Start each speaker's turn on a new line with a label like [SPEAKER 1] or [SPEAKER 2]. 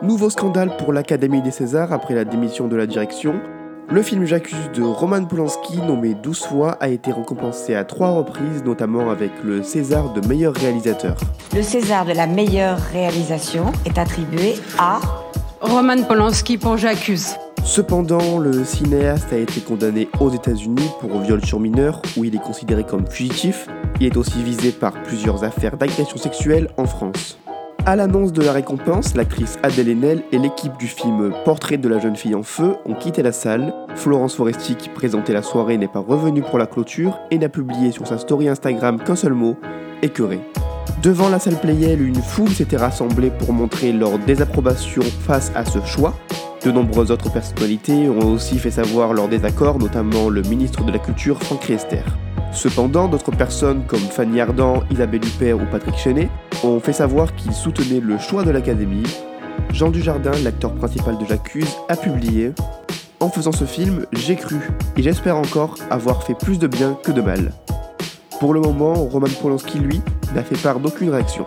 [SPEAKER 1] Nouveau scandale pour l'Académie des Césars après la démission de la direction. Le film J'accuse de Roman Polanski, nommé 12 fois, a été récompensé à trois reprises, notamment avec le César de meilleur réalisateur.
[SPEAKER 2] Le César de la meilleure réalisation est attribué à
[SPEAKER 3] Roman Polanski pour J'accuse.
[SPEAKER 1] Cependant, le cinéaste a été condamné aux États-Unis pour viol sur mineur, où il est considéré comme fugitif. Il est aussi visé par plusieurs affaires d'agression sexuelle en France. À l'annonce de la récompense, l'actrice Adèle Haenel et l'équipe du film Portrait de la jeune fille en feu ont quitté la salle. Florence Foresti, qui présentait la soirée, n'est pas revenue pour la clôture et n'a publié sur sa story Instagram qu'un seul mot écœuré. Devant la salle Playel, une foule s'était rassemblée pour montrer leur désapprobation face à ce choix. De nombreuses autres personnalités ont aussi fait savoir leur désaccord, notamment le ministre de la Culture Franck Riester. Cependant, d'autres personnes comme Fanny Ardant, Isabelle Huppert ou Patrick Chenet ont fait savoir qu'ils soutenaient le choix de l'Académie. Jean Dujardin, l'acteur principal de J'accuse, a publié En faisant ce film, j'ai cru et j'espère encore avoir fait plus de bien que de mal. Pour le moment, Roman Polanski, lui, n'a fait part d'aucune réaction.